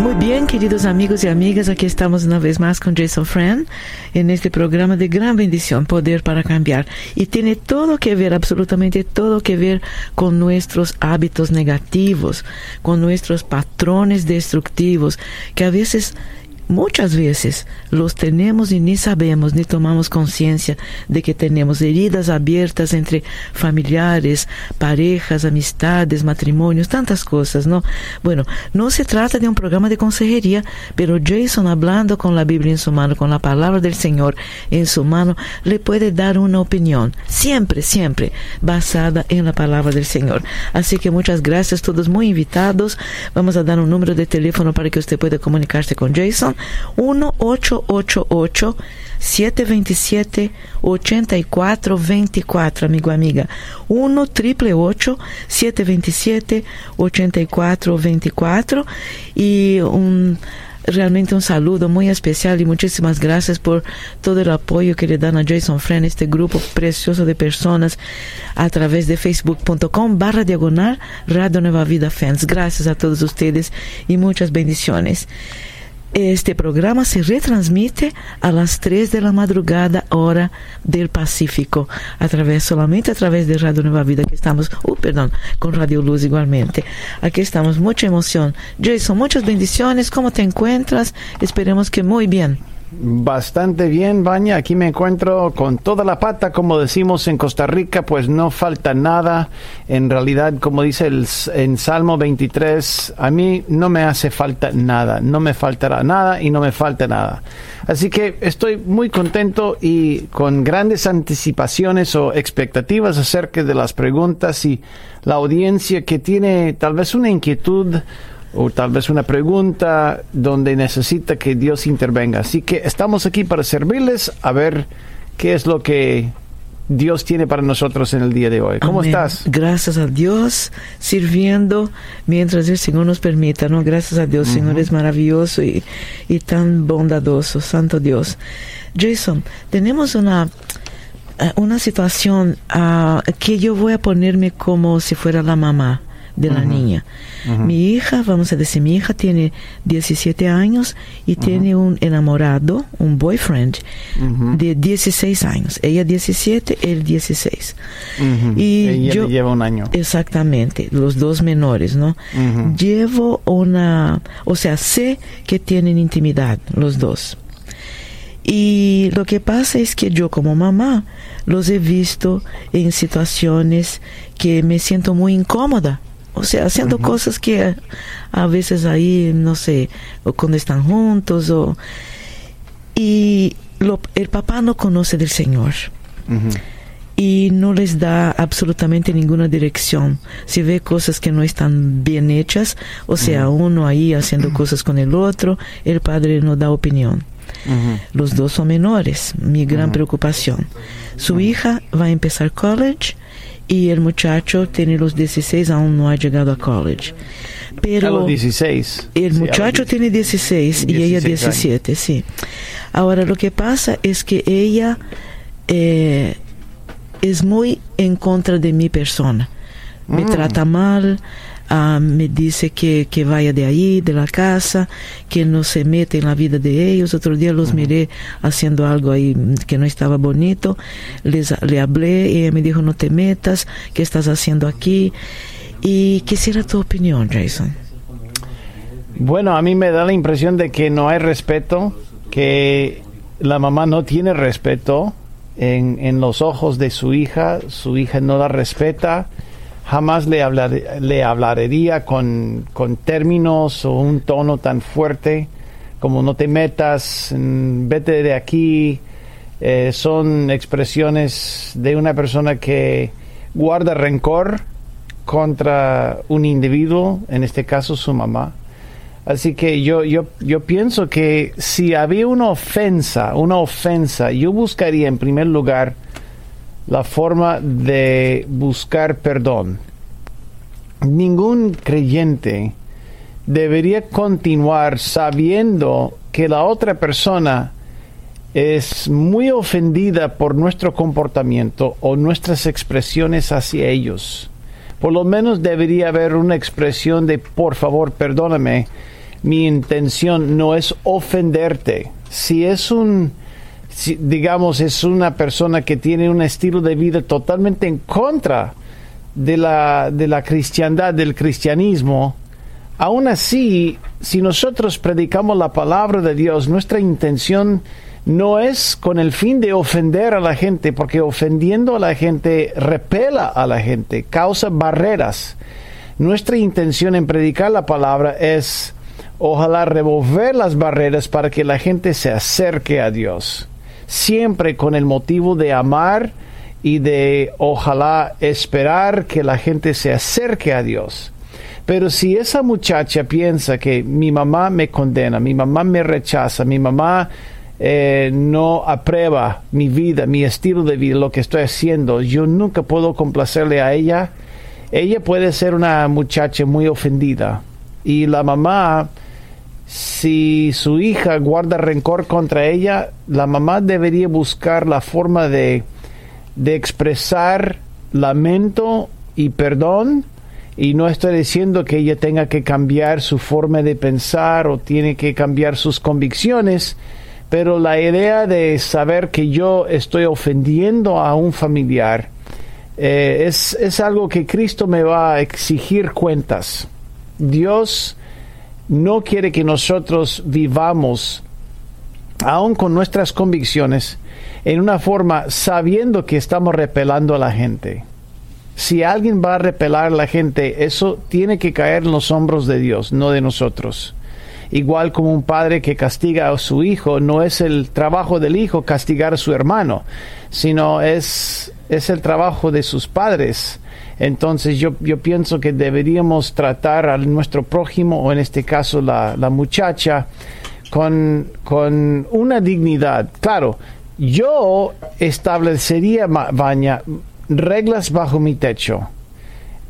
Muy bien, queridos amigos y amigas, aquí estamos una vez más con Jason Friend en este programa de gran bendición, Poder para Cambiar. Y tiene todo que ver, absolutamente todo que ver con nuestros hábitos negativos, con nuestros patrones destructivos, que a veces muchas veces los tenemos y ni sabemos ni tomamos conciencia de que tenemos heridas abiertas entre familiares, parejas, amistades, matrimonios, tantas cosas, ¿no? Bueno, no se trata de un programa de consejería, pero Jason hablando con la Biblia en su mano, con la palabra del Señor en su mano, le puede dar una opinión, siempre, siempre basada en la palabra del Señor. Así que muchas gracias, todos muy invitados. Vamos a dar un número de teléfono para que usted pueda comunicarse con Jason 1-888 727 8424, amigo amiga. 1 888 727 8424 y un realmente un saludo muy especial y muchísimas gracias por todo el apoyo que le dan a Jason Friend, este grupo precioso de personas a través de facebook.com barra diagonal Radio Nueva Vida Fans. Gracias a todos ustedes y muchas bendiciones. Este programa se retransmite a las 3 de la madrugada hora del Pacífico, a través, solamente a través de Radio Nueva Vida, que estamos, uh, perdón, con Radio Luz igualmente. Aquí estamos, mucha emoción. Jason, muchas bendiciones, ¿cómo te encuentras? Esperemos que muy bien. Bastante bien, Baña. Aquí me encuentro con toda la pata, como decimos en Costa Rica, pues no falta nada. En realidad, como dice el, en Salmo 23, a mí no me hace falta nada, no me faltará nada y no me falta nada. Así que estoy muy contento y con grandes anticipaciones o expectativas acerca de las preguntas y la audiencia que tiene tal vez una inquietud o tal vez una pregunta donde necesita que Dios intervenga. Así que estamos aquí para servirles a ver qué es lo que Dios tiene para nosotros en el día de hoy. ¿Cómo estás? Gracias a Dios, sirviendo mientras el Señor nos permita, ¿no? Gracias a Dios, Señor es maravilloso y, y, tan bondadoso, Santo Dios. Jason, tenemos una, eh, una situación uh, que yo voy a ponerme como si fuera la mamá de la niña. Mi hija, vamos a decir, mi hija tiene 17 años y tiene un enamorado, un boyfriend de 16 años. Ella 17, él 16. Y Ella yo lleva un año. Exactamente, los dos menores, ¿no? Llevo una, o sea, sé que tienen intimidad los dos. Y lo que pasa es que yo como mamá los he visto en situaciones que me siento muy incómoda o sea, haciendo cosas que a veces ahí, no sé, o cuando están juntos, o... Y lo, el papá no conoce del Señor. Y no les da absolutamente ninguna dirección. Si ve cosas que no están bien hechas, o sea, uno ahí haciendo cosas con el otro, el padre no da opinión. Los dos son menores, mi gran preocupación. Su hija va a empezar college y el muchacho tiene los 16, aún no ha llegado a college. Pero a los 16. El muchacho tiene 16, y ella 17, sí. Ahora lo que pasa es que ella eh, es muy en contra de mi persona. Me mm. trata mal, uh, me dice que, que, vaya de ahí, de la casa, que no se mete en la vida de ellos. Otro día los miré haciendo algo ahí que no estaba bonito. Les, le hablé y ella me dijo, no te metas, ¿qué estás haciendo aquí? Y quisiera tu opinión, Jason. Bueno, a mí me da la impresión de que no hay respeto, que la mamá no tiene respeto en, en los ojos de su hija, su hija no la respeta jamás le, le hablaría con, con, términos o un tono tan fuerte como no te metas, mm, vete de aquí. Eh, son expresiones de una persona que guarda rencor contra un individuo, en este caso su mamá. Así que yo, yo, yo pienso que si había una ofensa, una ofensa, yo buscaría en primer lugar la forma de buscar perdón. Ningún creyente debería continuar sabiendo que la otra persona es muy ofendida por nuestro comportamiento o nuestras expresiones hacia ellos. Por lo menos debería haber una expresión de por favor, perdóname, mi intención no es ofenderte. Si es un, digamos, es una persona que tiene un estilo de vida totalmente en contra de la, de la cristiandad, del cristianismo, aún así, si nosotros predicamos la palabra de Dios, nuestra intención no es con el fin de ofender a la gente, porque ofendiendo a la gente repela a la gente, causa barreras. Nuestra intención en predicar la palabra es ojalá remover las barreras para que la gente se acerque a Dios, siempre con el motivo de amar y de ojalá esperar que la gente se acerque a Dios. Pero si esa muchacha piensa que mi mamá me condena, mi mamá me rechaza, mi mamá eh, no aprueba mi vida, mi estilo de vida, lo que estoy haciendo, yo nunca puedo complacerle a ella. Ella puede ser una muchacha muy ofendida y la mamá, si su hija guarda rencor contra ella, la mamá debería buscar la forma de, de expresar lamento y perdón. Y no estoy diciendo que ella tenga que cambiar su forma de pensar o tiene que cambiar sus convicciones, pero la idea de saber que yo estoy ofendiendo a un familiar eh, es, es algo que Cristo me va a exigir cuentas. Dios no quiere que nosotros vivamos, aun con nuestras convicciones, en una forma sabiendo que estamos repelando a la gente. Si alguien va a repelar a la gente, eso tiene que caer en los hombros de Dios, no de nosotros igual como un padre que castiga a su hijo, no es el trabajo del hijo castigar a su hermano, sino es, es el trabajo de sus padres. Entonces yo, yo pienso que deberíamos tratar a nuestro prójimo, o en este caso la, la muchacha, con, con una dignidad. Claro, yo establecería, Baña, reglas bajo mi techo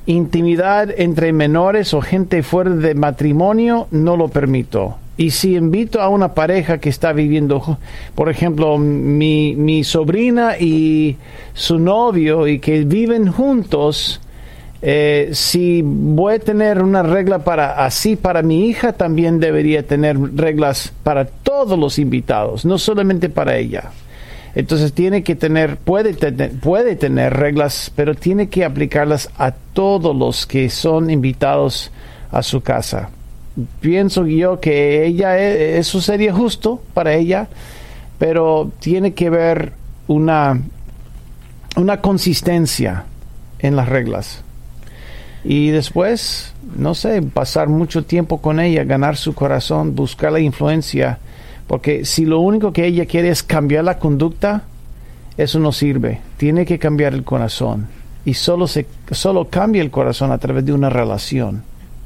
Intimidad entre menores o gente fuera de matrimonio no lo permito. Y si invito a una pareja que está viviendo, por ejemplo, mi, mi sobrina y su novio y que viven juntos, eh, si voy a tener una regla para así para mi hija, también debería tener reglas para todos los invitados, no solamente para ella. Entonces tiene que tener, puede tener, puede tener reglas, pero tiene que aplicarlas a todos los que son invitados a su casa. Pienso yo que ella, e, eso sería justo para ella, pero tiene que haber una, una consistencia en las reglas. Y después, no sé, pasar mucho tiempo con ella, ganar su corazón, buscar la influencia porque si lo único que ella quiere es cambiar la conducta, eso no sirve. Tiene que cambiar el corazón. Y solo, se, solo cambia el corazón a través de una relación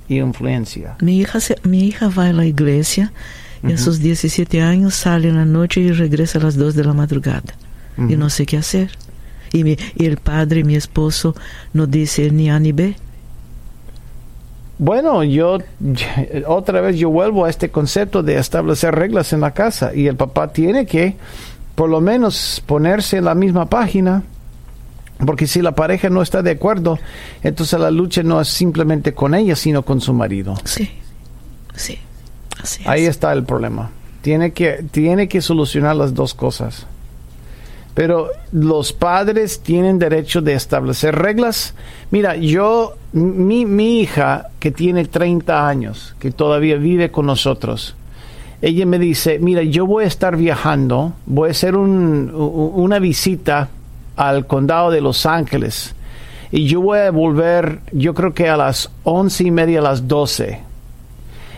y influencia. Mi hija, mi hija va a la iglesia y a sus 17 años sale en la noche y regresa a las 2 de la madrugada. Y no sé qué hacer. Y, mi, y el padre, mi esposo, no dice ni A ni B. Bueno, yo otra vez yo vuelvo a este concepto de establecer reglas en la casa y el papá tiene que por lo menos ponerse en la misma página, porque si la pareja no está de acuerdo, entonces la lucha no es simplemente con ella, sino con su marido. Sí, sí, así Ahí está el problema. Tiene que, tiene que solucionar las dos cosas. Pero los padres tienen derecho de establecer reglas. Mira, yo, mi, mi hija que tiene 30 años, que todavía vive con nosotros, ella me dice, mira, yo voy a estar viajando, voy a hacer un, una visita al condado de Los Ángeles y yo voy a volver, yo creo que a las once y media, a las doce.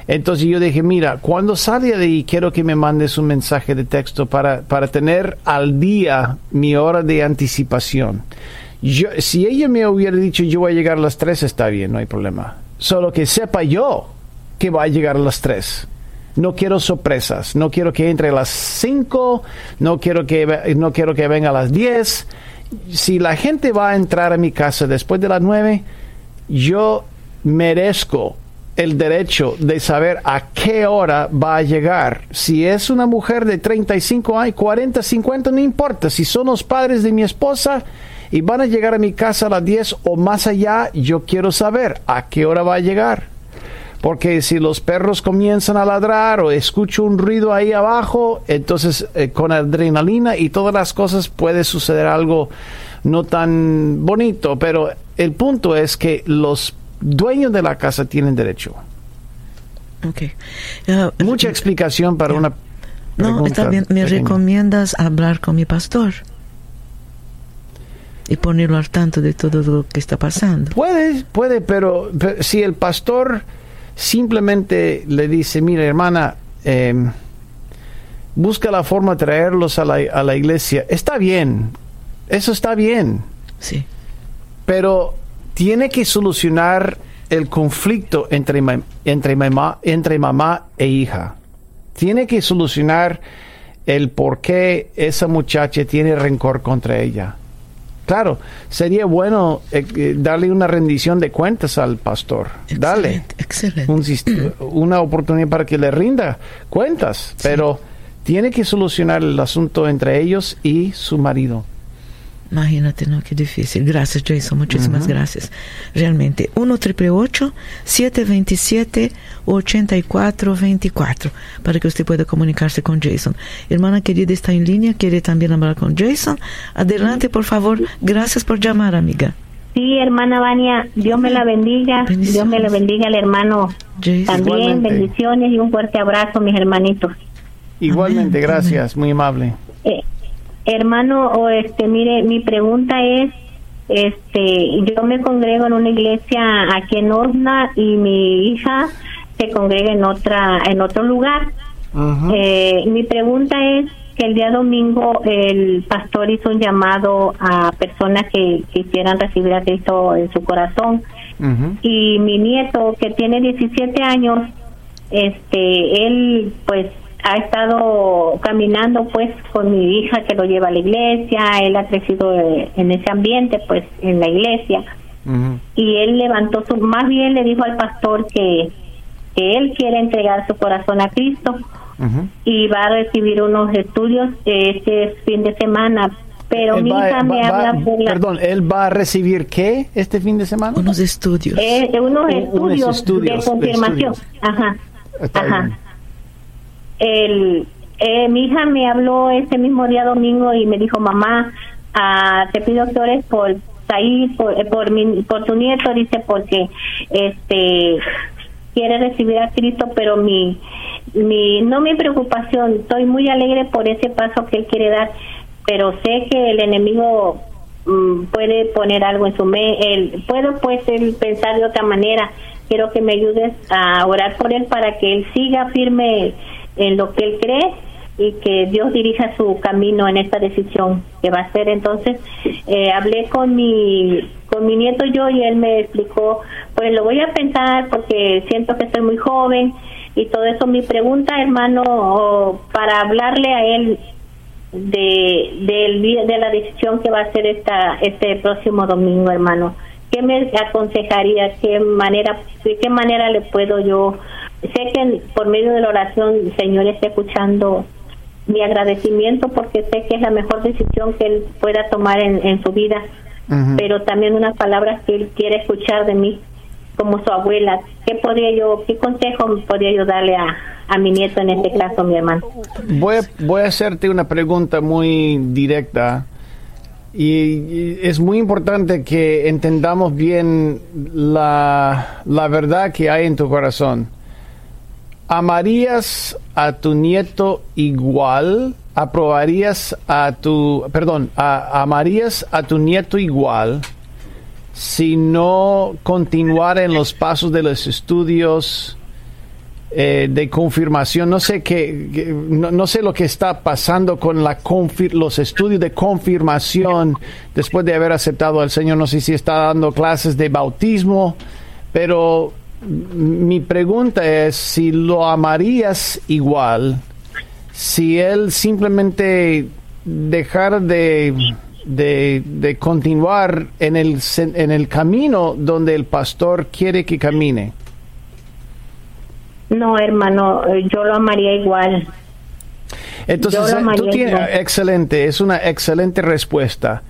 Entonces yo dije, mira, cuando salga de ahí quiero que me mandes un mensaje de texto para, para tener al día mi hora de anticipación. Yo, si ella me hubiera dicho yo voy a llegar a las 3, está bien, no hay problema. Solo que sepa yo que va a llegar a las 3. No quiero sorpresas, no quiero que entre a las 5, no quiero que, no quiero que venga a las 10. Si la gente va a entrar a mi casa después de las 9, yo merezco el derecho de saber a qué hora va a llegar. Si es una mujer de 35 años, 40, 50, no importa. Si son los padres de mi esposa y van a llegar a mi casa a las 10 o más allá, yo quiero saber a qué hora va a llegar. Porque si los perros comienzan a ladrar o escucho un ruido ahí abajo, entonces eh, con adrenalina y todas las cosas puede suceder algo no tan bonito. Pero el punto es que los dueños de la casa tienen derecho. Okay. Uh, Mucha explicación para una No, está bien. ¿Me pequeña. recomiendas hablar con mi pastor? Y ponerlo al tanto de todo lo que está pasando. Puede, puede, pero, pero si el pastor simplemente le dice, mira hermana, eh, busca la forma de traerlos a la, a la iglesia, está bien, eso está bien, Sí. pero tiene que solucionar el conflicto entre, ma- entre, mamá, entre mamá e hija. Tiene que solucionar el por qué esa muchacha tiene rencor contra ella. Claro, sería bueno eh, eh, darle una rendición de cuentas al pastor. Dale Excelente, un una oportunidad para que le rinda cuentas, pero tiene que solucionar el asunto entre ellos y su marido. Imagínate, ¿no? Qué difícil. Gracias, Jason. Muchísimas gracias. Realmente. 1 888 727 8424 para que usted pueda comunicarse con Jason. Hermana querida está en línea, quiere también hablar con Jason. Adelante, por favor. Gracias por llamar, amiga. Sí, hermana Vania, Dios me la bendiga. Dios me la bendiga al hermano Jason. también. Igualmente. Bendiciones y un fuerte abrazo, mis hermanitos. Igualmente, Amén, gracias, muy amable. Hermano, o este, mire, mi pregunta es, este, yo me congrego en una iglesia aquí en Osna y mi hija se congrega en otra, en otro lugar. Eh, mi pregunta es que el día domingo el pastor hizo un llamado a personas que quisieran recibir a Cristo en su corazón. Y mi nieto que tiene 17 años este él pues ha estado caminando pues con mi hija que lo lleva a la iglesia él ha crecido eh, en ese ambiente pues en la iglesia y él levantó su más bien le dijo al pastor que que él quiere entregar su corazón a Cristo y va a recibir unos estudios este fin de semana pero Él mi va- hija me va- va- habla por la- Perdón, ¿él va a recibir qué este fin de semana? Unos estudios. Eh, unos Un- unos estudios, estudios, de confirmación. estudios. Ajá. Está Ajá. bien. El, eh, mi hija me habló ese mismo día domingo y me dijo, mamá, ah, te pido que ores por Said, por, eh, por, mi, por tu nieto, dice, porque este quiere recibir a Cristo, pero mi, mi, no mi preocupación, estoy muy alegre por ese paso que él quiere dar, pero sé que el enemigo mm, puede poner algo en su mente, puedo pues él pensar de otra manera. Quiero que me ayudes a orar por él para que él siga firme en lo que él cree y que Dios dirija su camino en esta decisión que va a hacer. Entonces, eh, hablé con mi con mi nieto yo y él me explicó, pues lo voy a pensar porque siento que estoy muy joven y todo eso. Mi pregunta, hermano, para hablarle a él de día- de la decisión que va a hacer esta este próximo domingo, hermano. ¿Qué me aconsejaría? ¿Qué manera de qué manera le puedo yo sé que por medio de la oración el Señor está escuchando mi agradecimiento porque sé que es la mejor decisión que él pueda tomar en, en su vida, pero también unas palabras que él quiere escuchar de mí como su abuela. ¿Qué podría yo, qué consejo podría yo darle a, a mi nieto en este caso, mi hermano? Voy a, voy a hacerte una pregunta muy directa y, y es muy importante que entendamos bien la, la verdad que hay en tu corazón. ¿Amarías a tu nieto igual? ¿Aprobarías a tu, perdón, amarías a tu nieto igual si no continuara en los pasos de los estudios eh, de confirmación? No sé qué, no, no sé lo que está pasando con la los estudios de confirmación después de haber aceptado al Señor. No sé si está dando clases de bautismo, pero mi pregunta es si lo amarías igual si él simplemente dejara de, de, de continuar en el, en el camino donde el pastor quiere que camine. No, hermano, yo lo amaría igual. Entonces, eh, tú tienes, igual. excelente, es una excelente respuesta.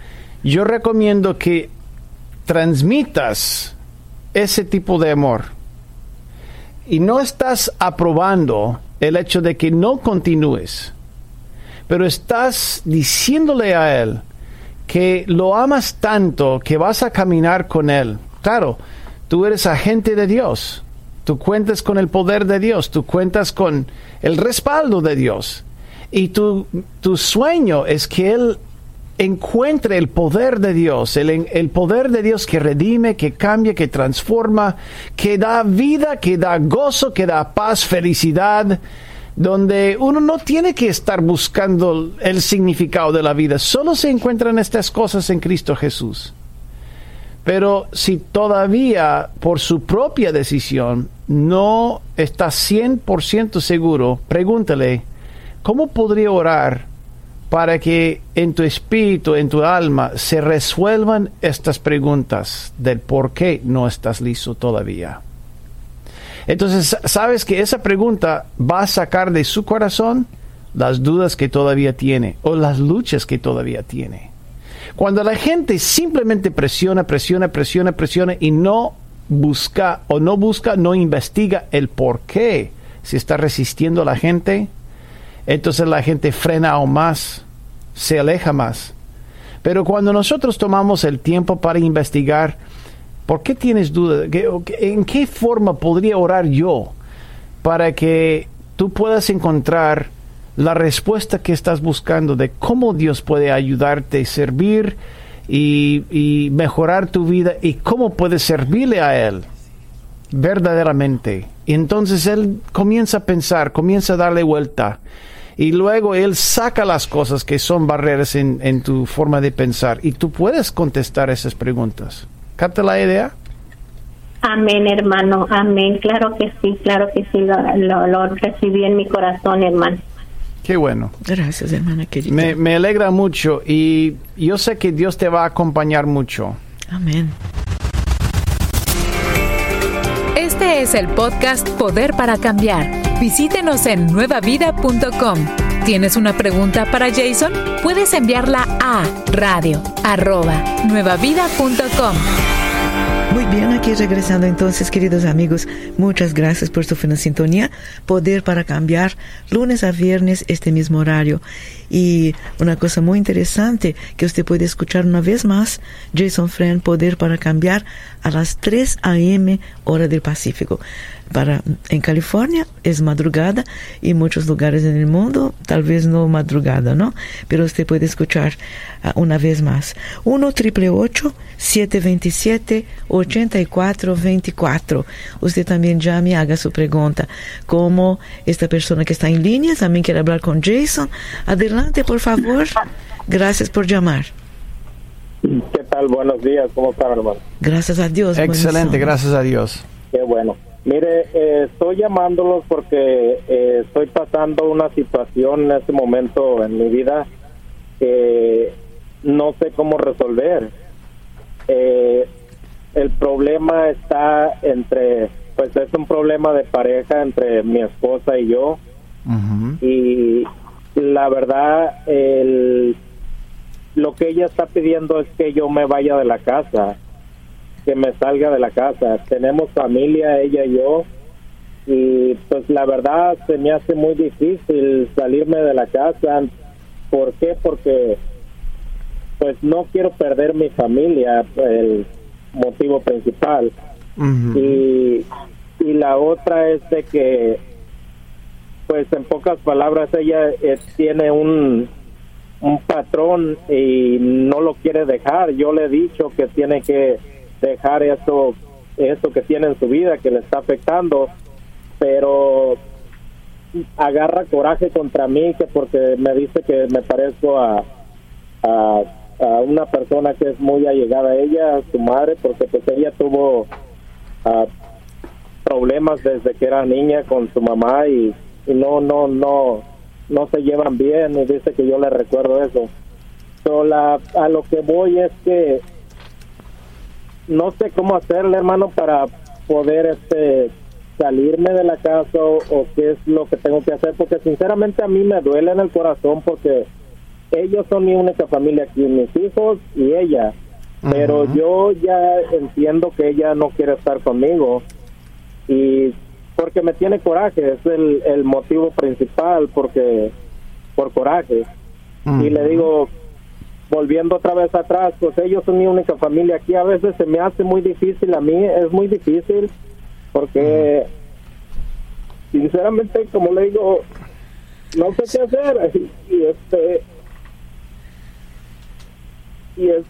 Yo recomiendo que transmitas ese tipo de amor. Y no estás aprobando el hecho de que no continúes, pero estás diciéndole a él que lo amas tanto que vas a caminar con él. Claro, tú eres agente de Dios, tú cuentas con el poder de Dios, tú cuentas con el respaldo de Dios. Y tu, tu sueño es que Él encuentre el poder de Dios, el, el poder de Dios que redime, que cambia, que transforma, que da vida, que da gozo, que da paz, felicidad, donde uno no tiene que estar buscando el significado de la vida, solo se encuentran estas cosas en Cristo Jesús. Pero si todavía por su propia decisión no está 100% seguro, pregúntale, ¿cómo podría orar para que en tu espíritu, en tu alma, se resuelvan estas preguntas del por qué no estás listo todavía? Entonces, sabes que esa pregunta va a sacar de su corazón las dudas que todavía tiene o las luchas que todavía tiene. Cuando la gente simplemente presiona, presiona, presiona, presiona y no busca o no busca, no investiga el por qué se está resistiendo a la gente, entonces la gente frena aún más, se aleja más. Pero cuando nosotros tomamos el tiempo para investigar, ¿por qué tienes duda? ¿En qué forma podría orar yo para que tú puedas encontrar la respuesta que estás buscando de cómo Dios puede ayudarte a servir y mejorar tu vida y cómo puedes servirle a Él verdaderamente? Y entonces Él comienza a pensar, comienza a darle vuelta y luego Él saca las cosas que son barreras en, en tu forma de pensar y tú puedes contestar esas preguntas. ¿Capta la idea? Amén, hermano. Amén. Claro que sí, claro que sí. Lo, lo, lo recibí en mi corazón, hermano. Qué bueno. Gracias, hermana querida. Me, me, alegra mucho y yo sé que Dios te va a acompañar mucho. Amén. Este es el podcast Poder para Cambiar. Visítenos en nuevavida.com. ¿Tienes una pregunta para Jason? Puedes enviarla a radio. Muy bien, aquí regresando entonces, queridos amigos, muchas gracias por su fina sintonía. Poder para cambiar, lunes a viernes, este mismo horario. Y una cosa muy interesante que usted puede escuchar una vez más, Jason Friend, Poder para cambiar, a las 3 a.m. hora del Pacífico. Para, en California es madrugada y muchos lugares en el mundo tal vez no madrugada, ¿no? Pero usted puede escuchar uh, una vez más. 1 triple 727 8424. Usted también llame y haga su pregunta. Como esta persona que está en línea también quiere hablar con Jason, adelante por favor. Gracias por llamar. ¿Qué tal? Buenos días. ¿Cómo están, hermano? Gracias a Dios. Excelente, gracias a Dios. Qué bueno. Mire, eh, estoy llamándolos porque eh, estoy pasando una situación en este momento en mi vida que no sé cómo resolver. Eh, el problema está entre, pues es un problema de pareja entre mi esposa y yo. Uh -huh. Y la verdad, el, lo que ella está pidiendo es que yo me vaya de la casa que me salga de la casa. Tenemos familia, ella y yo, y pues la verdad se me hace muy difícil salirme de la casa. ¿Por qué? Porque pues no quiero perder mi familia, el motivo principal. Uh -huh. y, y la otra es de que, pues en pocas palabras, ella eh, tiene un, un patrón y no lo quiere dejar. Yo le he dicho que tiene que dejar esto, esto que tiene en su vida que le está afectando, pero agarra coraje contra mí que porque me dice que me parezco a, a, a una persona que es muy allegada a ella, a su madre, porque pues ella tuvo uh, problemas desde que era niña con su mamá y, y no, no, no, no se llevan bien y dice que yo le recuerdo eso. So, la, a lo que voy es que no sé cómo hacerle, hermano, para poder este salirme de la casa o, qué es lo que tengo que hacer, porque sinceramente a mí me duele en el corazón porque ellos son mi única familia aquí, mis hijos y ella, pero yo ya entiendo que ella no quiere estar conmigo y porque me tiene coraje, es el, el motivo principal, porque por coraje. Y le digo, volviendo otra vez atrás, pues ellos son mi única familia aquí. A veces se me hace muy difícil, a mí es muy difícil, porque sinceramente, como le digo, no sé qué hacer. Y, este. Y es,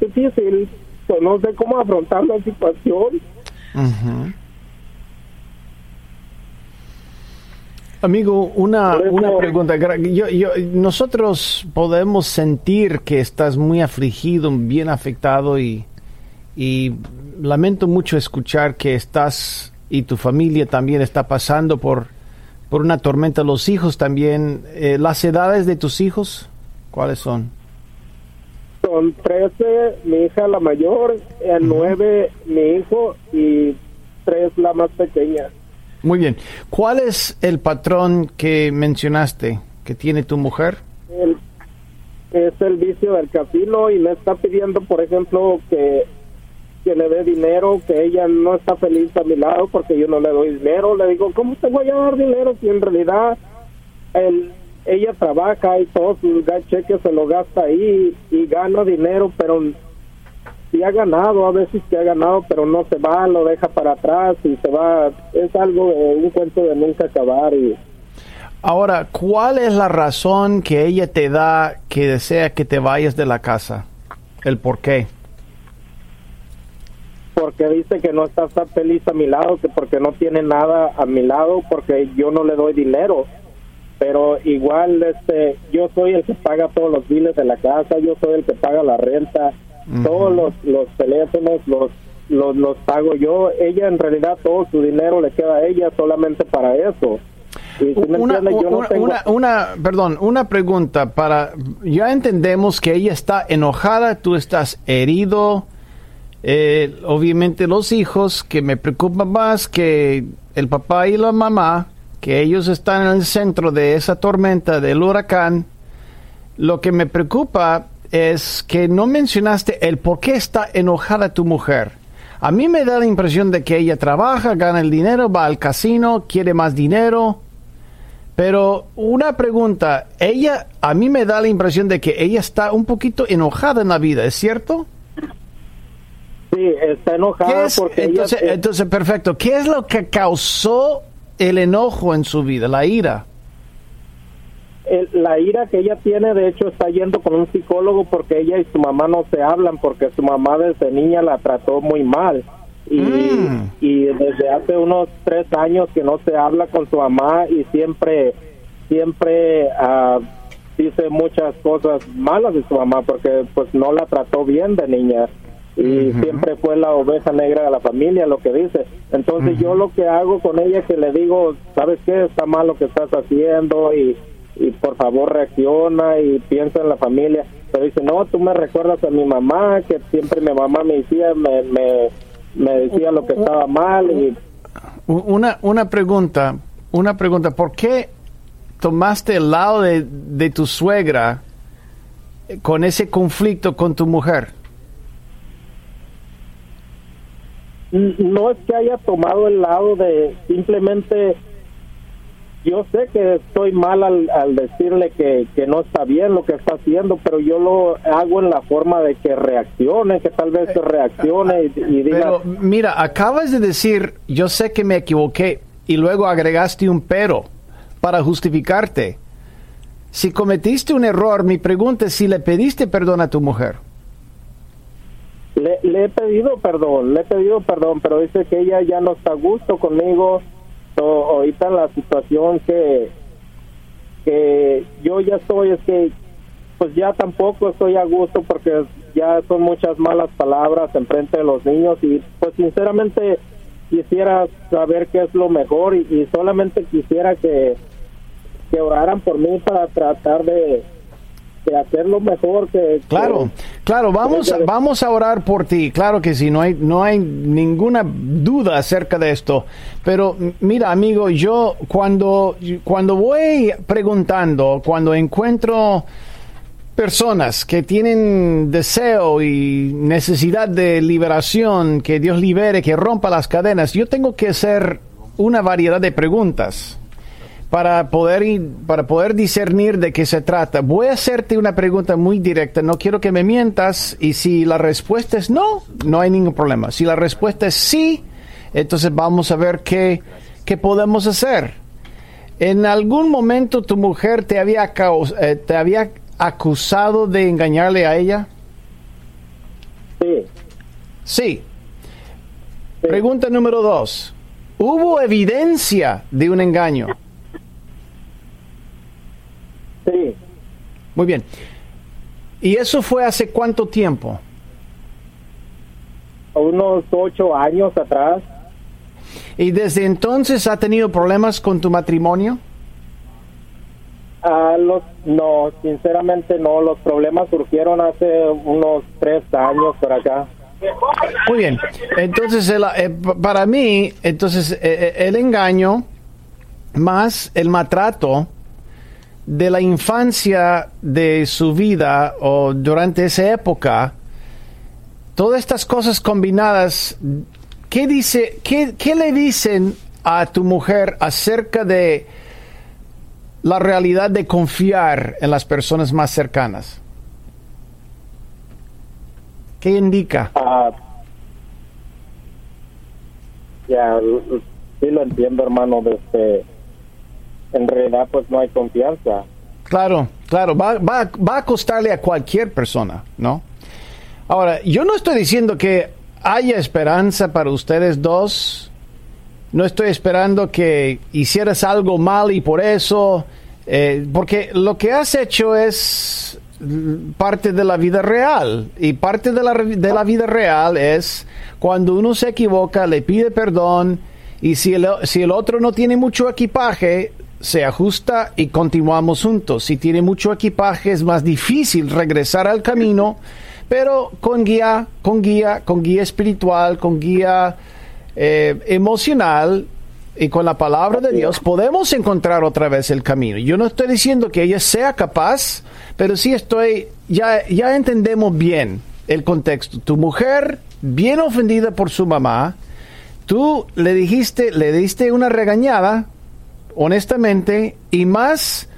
difícil, pues no sé cómo afrontar la situación. Amigo, una, una pregunta. Yo, yo, nosotros podemos sentir que estás muy afligido, bien afectado y, y lamento mucho escuchar que estás y tu familia también está pasando por, por una tormenta. Los hijos también. Eh, ¿Las edades de tus hijos cuáles son? Son 13, mi hija la mayor, el 9 mi hijo y 3 la más pequeña. Muy bien. ¿Cuál es el patrón que mencionaste que tiene tu mujer? es el vicio del casino y me está pidiendo, por ejemplo, que, que le dé dinero, que ella no está feliz a mi lado porque yo no le doy dinero. Le digo, ¿cómo te voy a dar dinero si en realidad el, ella trabaja y todos sus cheques se lo gasta ahí y gana dinero, pero sí ha ganado, a veces que ha ganado, pero no se va, lo deja para atrás y se va. Es algo, un cuento de nunca acabar. Y... Ahora, ¿cuál es la razón que ella te da que desea que te vayas de la casa? ¿El por qué? Porque dice que no está tan feliz a mi lado, que porque no tiene nada a mi lado, porque yo no le doy dinero pero igual este yo soy el que paga todos los biles de la casa, yo soy el que paga la renta, todos los, los teléfonos los, los, los pago yo. Ella en realidad todo su dinero le queda a ella solamente para eso. una, una, perdón, una pregunta para, ya entendemos que ella está enojada, tú estás herido, eh, obviamente los hijos, que me preocupa más que el papá y la mamá, que ellos están en el centro de esa tormenta del huracán, lo que me preocupa es que no mencionaste el por qué está enojada tu mujer. A mí me da la impresión de que ella trabaja, gana el dinero, va al casino, quiere más dinero. Pero una pregunta, ella, a mí me da la impresión de que ella está un poquito enojada en la vida, ¿es cierto? Sí, está enojada porque entonces, entonces, perfecto. ¿Qué es lo que causó el enojo en su vida, la ira? La ira que ella tiene, de hecho, está yendo con un psicólogo porque ella y su mamá no se hablan, porque su mamá desde niña la trató muy mal. Y, mm. y desde hace unos tres años que no se habla con su mamá y siempre, siempre uh, dice muchas cosas malas de su mamá porque pues no la trató bien de niña y siempre fue la oveja negra de la familia, lo que dice. Entonces yo lo que hago con ella es que le digo, ¿sabes qué? Está mal lo que estás haciendo y y por favor reacciona y piensa en la familia. Pero dice, no, tú me recuerdas a mi mamá, que siempre mi mamá me decía, me, me, decía lo que estaba mal. Y... Una, una pregunta, una pregunta, ¿por qué tomaste el lado de, de tu suegra con ese conflicto con tu mujer? No es que haya tomado el lado de simplemente yo sé que estoy mal al, decirle que, no está bien lo que está haciendo, pero yo lo hago en la forma de que reaccione, que tal vez reaccione y, diga... Pero mira, acabas de decir, yo sé que me equivoqué, y luego agregaste un pero para justificarte. Si cometiste un error, mi pregunta es si le pediste perdón a tu mujer. Le, le he pedido perdón, le he pedido perdón, pero dice que ella ya no está a gusto conmigo, ahorita la situación que, que yo ya estoy es que pues ya tampoco estoy a gusto porque ya son muchas malas palabras en frente de los niños y pues sinceramente quisiera saber qué es lo mejor y, solamente quisiera que, que oraran por mí para tratar de, de hacer lo mejor que... Claro, Claro, vamos, vamos a orar por ti, claro que sí, no hay, no hay ninguna duda acerca de esto. Pero mira, amigo, yo cuando, cuando voy preguntando, cuando encuentro personas que tienen deseo y necesidad de liberación, que Dios libere, que rompa las cadenas, yo tengo que hacer una variedad de preguntas para poder, para poder discernir de qué se trata. Voy a hacerte una pregunta muy directa, no quiero que me mientas y si la respuesta es no, no hay ningún problema. Si la respuesta es sí, entonces vamos a ver qué, qué podemos hacer. ¿En algún momento tu mujer te había, eh, te había acusado de engañarle a ella? Sí. Sí. Pregunta número dos. ¿Hubo evidencia de un engaño? Sí. Muy bien. ¿Y eso fue hace cuánto tiempo? Unos ocho años atrás. ¿Y desde entonces ha tenido problemas con tu matrimonio? Ah, los, no, sinceramente no. Los problemas surgieron hace unos tres años por acá. Muy bien. Entonces, eh, para mí, entonces eh, eh, el engaño más el maltrato de la infancia de su vida o durante esa época, todas estas cosas combinadas, ¿qué, dice, qué, qué le dicen a tu mujer acerca de la realidad de confiar en las personas más cercanas? ¿Qué indica? Ah, ya, sí lo entiendo, hermano, desde en realidad pues no hay confianza. Claro, claro, va, va, va a costarle a cualquier persona, ¿no? Ahora, yo no estoy diciendo que haya esperanza para ustedes dos. No estoy esperando que hicieras algo mal y por eso, eh, porque lo que has hecho es parte de la vida real y parte de la, de la vida real es cuando uno se equivoca, le pide perdón y si el, si el otro no tiene mucho equipaje, se ajusta y continuamos juntos. Si tiene mucho equipaje es más difícil regresar al camino, pero con guía, con guía, con guía espiritual, con guía eh, emocional y con la palabra de Dios podemos encontrar otra vez el camino. Yo no estoy diciendo que ella sea capaz, pero sí estoy, ya, ya entendemos bien el contexto. Tu mujer, bien ofendida por su mamá, tú le dijiste, le diste una regañada, honestamente, y más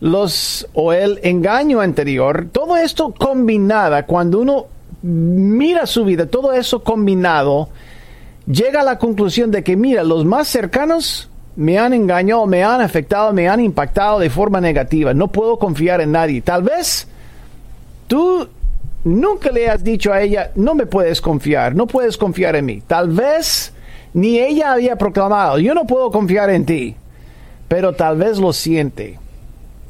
los o el engaño anterior, todo esto combinada, cuando uno mira su vida, todo eso combinado, llega a la conclusión de que, mira, los más cercanos me han engañado, me han afectado, me han impactado de forma negativa. No puedo confiar en nadie. Tal vez tú nunca le has dicho a ella, no me puedes confiar, no puedes confiar en mí. Tal vez ni ella había proclamado, yo no puedo confiar en ti pero tal vez lo siente.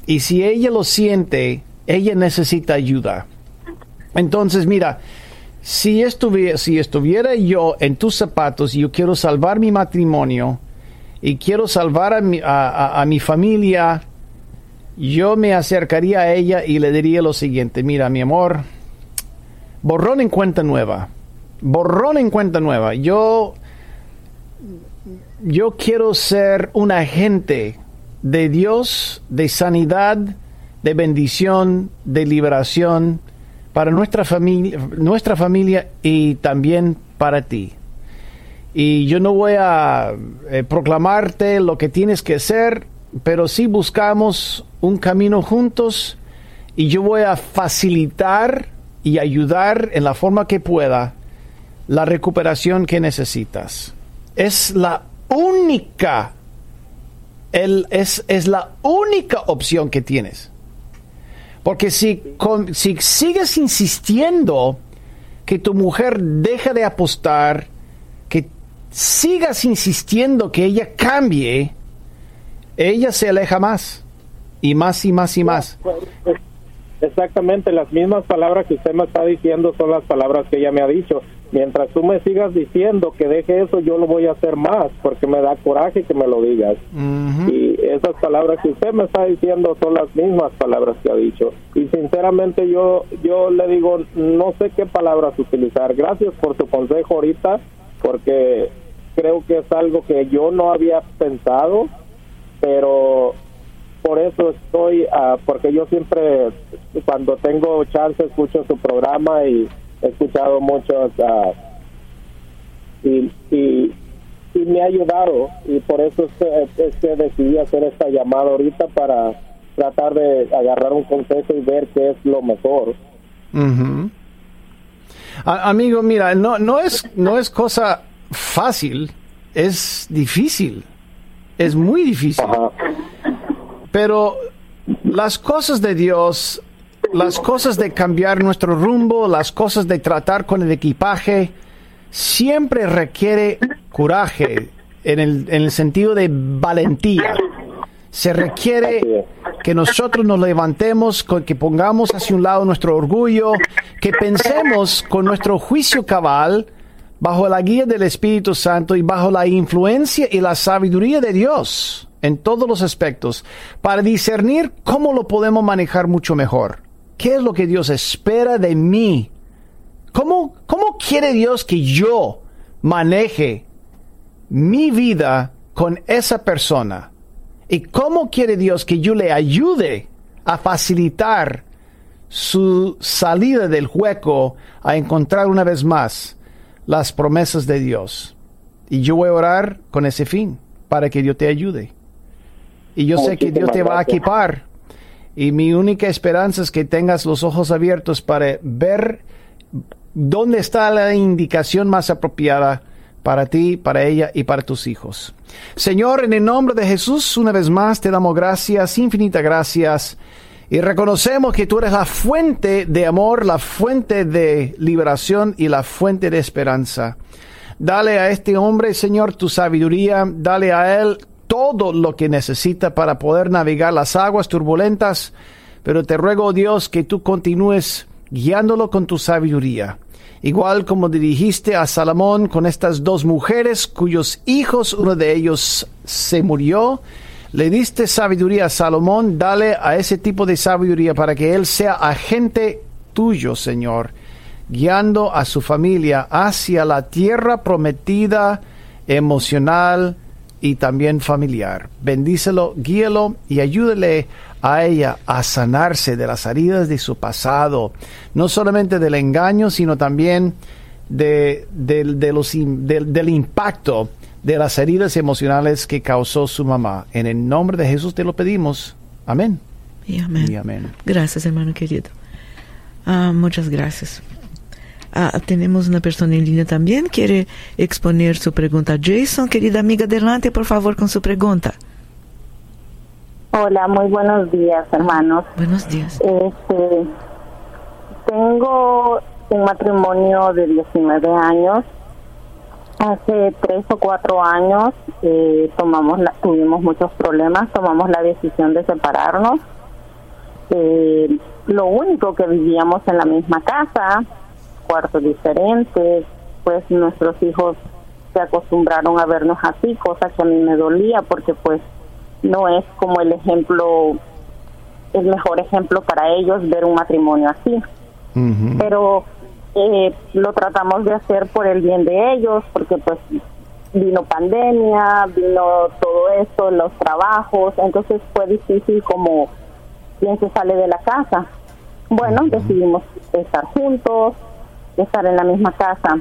Y si ella lo siente, ella necesita ayuda. Entonces, mira, si estuviera, si estuviera yo en tus zapatos y yo quiero salvar mi matrimonio y quiero salvar a mi, a mi familia, yo me acercaría a ella y le diría lo siguiente, mira, mi amor, borrón en cuenta nueva, borrón en cuenta nueva. Yo yo quiero ser un agente de Dios, de sanidad, de bendición, de liberación para nuestra familia, nuestra familia y también para ti. Y yo no voy a eh, proclamarte lo que tienes que hacer, pero sí buscamos un camino juntos y yo voy a facilitar y ayudar en la forma que pueda la recuperación que necesitas. Es la única, el, es, es la única opción que tienes. Porque si, si sigues insistiendo que tu mujer deja de apostar, que sigas insistiendo que ella cambie, ella se aleja más y más y más y más. Exactamente, las mismas palabras que usted me está diciendo son las palabras que ella me ha dicho. Mientras tú me sigas diciendo que deje eso, yo lo voy a hacer más, porque me da coraje que me lo digas. Y esas palabras que usted me está diciendo son las mismas palabras que ha dicho. Y sinceramente yo, yo le digo, no sé qué palabras utilizar. Gracias por su consejo ahorita, porque creo que es algo que yo no había pensado, pero por eso estoy, ah, porque yo siempre, cuando tengo chance, escucho su programa y he escuchado muchos uh, y, y, y, me ha ayudado y por eso es que, decidí hacer esta llamada ahorita para tratar de agarrar un consejo y ver qué es lo mejor. amigo, mira, no, no, es, no es cosa fácil, es difícil, es muy difícil. Pero las cosas de Dios las cosas de cambiar nuestro rumbo, las cosas de tratar con el equipaje, siempre requiere coraje en el, en el sentido de valentía. Se requiere que nosotros nos levantemos, que pongamos hacia un lado nuestro orgullo, que pensemos con nuestro juicio cabal, bajo la guía del Espíritu Santo y bajo la influencia y la sabiduría de Dios en todos los aspectos, para discernir cómo lo podemos manejar mucho mejor. ¿Qué es lo que Dios espera de mí? ¿Cómo, cómo quiere Dios que yo maneje mi vida con esa persona? ¿Y cómo quiere Dios que yo le ayude a facilitar su salida del hueco a encontrar una vez más las promesas de Dios? Y yo voy a orar con ese fin, para que Dios te ayude. Y yo sé que Dios te va a equipar y mi única esperanza es que tengas los ojos abiertos para ver dónde está la indicación más apropiada para ti, para ella y para tus hijos. Señor, en el nombre de Jesús, una vez más te damos gracias, infinitas gracias, y reconocemos que tú eres la fuente de amor, la fuente de liberación y la fuente de esperanza. Dale a este hombre, Señor, tu sabiduría, dale a él todo lo que necesita para poder navegar las aguas turbulentas, pero te ruego, Dios, que tú continúes guiándolo con tu sabiduría. Igual como dirigiste a Salomón con estas dos mujeres cuyos hijos, uno de ellos se murió, le diste sabiduría a Salomón, dale a ese tipo de sabiduría para que él sea agente tuyo, Señor, guiando a su familia hacia la tierra prometida emocional, y también familiar. Bendícelo, guíelo y ayúdele a ella a sanarse de las heridas de su pasado, no solamente del engaño, sino también de, los, del impacto de las heridas emocionales que causó su mamá. En el nombre de Jesús te lo pedimos. Amén. Y amén. Gracias, hermano querido. Ah, muchas gracias. Ah, tenemos una persona en línea también. Quiere exponer su pregunta. Jason, querida amiga, adelante por favor con su pregunta. Hola, muy buenos días, hermanos. Buenos días. Este, tengo un matrimonio de 19 años. Hace tres o cuatro años eh, tomamos tuvimos muchos problemas, tomamos la decisión de separarnos. Eh, lo único que vivíamos en la misma casa, cuartos diferentes, pues nuestros hijos se acostumbraron a vernos así, cosa que a mí me dolía porque pues no es como el ejemplo, el mejor ejemplo para ellos ver un matrimonio así. Pero eh, lo tratamos de hacer por el bien de ellos, porque pues vino pandemia, vino todo esto, los trabajos, entonces fue difícil como quien se sale de la casa. Bueno, decidimos estar juntos, estar en la misma casa.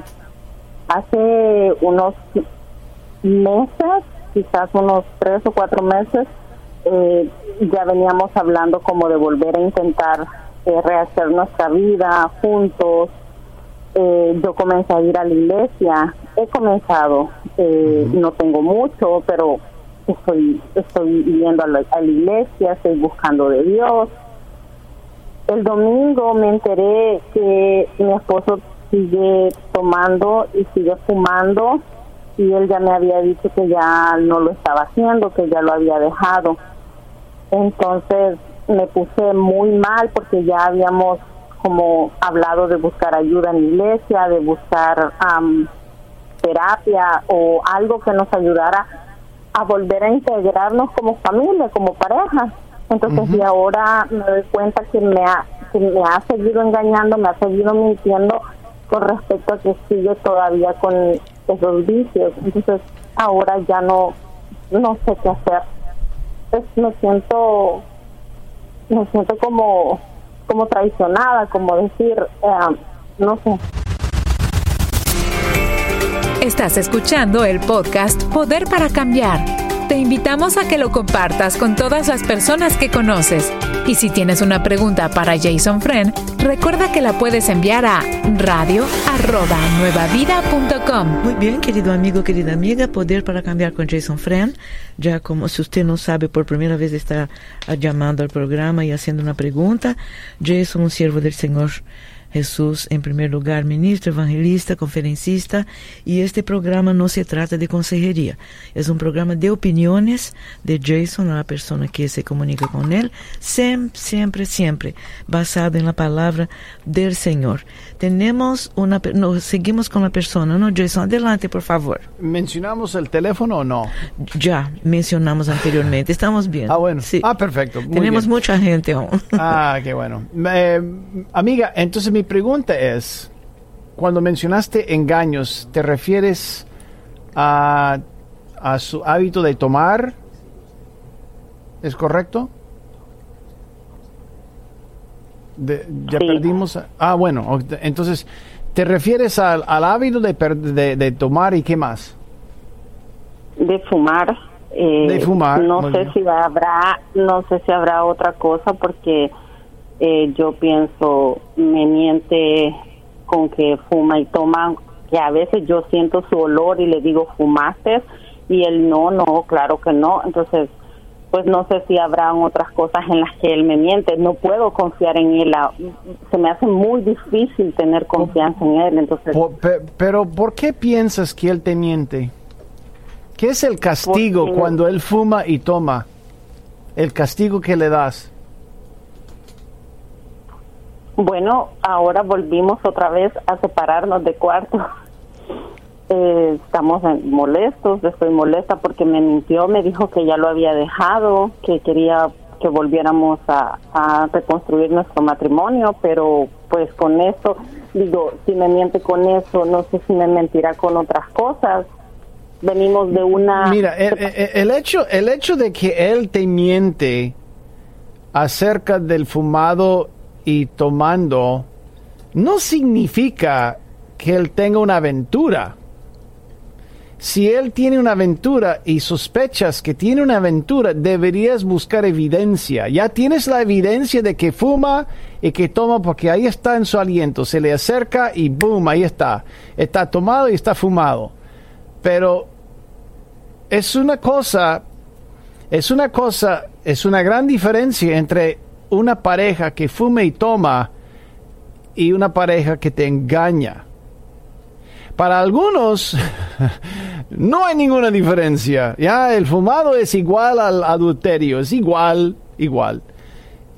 Hace unos meses, quizás unos tres o cuatro meses, eh, ya veníamos hablando como de volver a intentar eh, rehacer nuestra vida juntos. Eh, yo comencé a ir a la iglesia, he comenzado, no tengo mucho, pero estoy, estoy yendo a la, a la iglesia, estoy buscando de Dios el domingo me enteré que mi esposo sigue tomando y sigue fumando y él ya me había dicho que ya no lo estaba haciendo, que ya lo había dejado. Entonces me puse muy mal porque ya habíamos como hablado de buscar ayuda en la iglesia, de buscar terapia o algo que nos ayudara a volver a integrarnos como familia, como pareja. Entonces, y ahora me doy cuenta que me ha, que me ha seguido engañando, me ha seguido mintiendo con respecto a que sigue todavía con esos vicios. Entonces, ahora ya no, no sé qué hacer. Pues me siento, me siento como, como traicionada, como decir, eh, no sé. Estás escuchando el podcast Poder para Cambiar. Te invitamos a que lo compartas con todas las personas que conoces. Y si tienes una pregunta para Jason Friend, recuerda que la puedes enviar a radio@nuevavida.com. Muy bien, querido amigo, querida amiga, Poder para Cambiar con Jason Friend. Ya como si usted no sabe, por primera vez está llamando al programa y haciendo una pregunta, Jason, un siervo del Señor Jesús, en primer lugar, ministro, evangelista, conferencista, y este programa no se trata de consejería, es un programa de opiniones de Jason, la persona que se comunica con él, siempre, siempre, siempre basado en la palabra del Señor. Tenemos una, no, seguimos con la persona, ¿no, Jason? Adelante, por favor. ¿Mencionamos el teléfono o no? Ya, mencionamos anteriormente, estamos bien. Ah, bueno. Sí. Ah, perfecto. Tenemos mucha gente aún. Ah, qué bueno. Eh, amiga, entonces mi pregunta es, cuando mencionaste engaños, ¿te refieres a, a su hábito de tomar? ¿Es correcto? ya perdimos. Ah, bueno, entonces, ¿te refieres al, al hábito de, de, tomar y qué más? De fumar. Eh, de fumar. No sé si habrá, no sé si habrá otra cosa porque eh, yo pienso, me miente con que fuma y toma, que a veces yo siento su olor y le digo, ¿fumaste? Y él no, no, claro que no. Entonces, pues no sé si habrán otras cosas en las que él me miente. No puedo confiar en él. Se me hace muy difícil tener confianza en él. Entonces, pero ¿por qué piensas que él te miente? ¿Qué es el castigo cuando él fuma y toma? El castigo que le das. Bueno, ahora volvimos otra vez a separarnos de cuarto. Eh, estamos molestos, estoy molesta porque me mintió, me dijo que ya lo había dejado, que quería que volviéramos a, reconstruir nuestro matrimonio, pero pues con eso, digo, si me miente con eso, no sé si me mentirá con otras cosas. Venimos de una... Mira, el hecho, el hecho de que él te miente acerca del fumado y tomando no significa que él tenga una aventura. Si él tiene una aventura y sospechas que tiene una aventura, deberías buscar evidencia. Ya tienes la evidencia de que fuma y que toma porque ahí está en su aliento. Se le acerca y boom, ahí está. Está tomado y está fumado. Pero es una cosa, es una cosa, es una gran diferencia entre una pareja que fume y toma y una pareja que te engaña. Para algunos no hay ninguna diferencia. Ya el fumado es igual al adulterio, es igual, igual.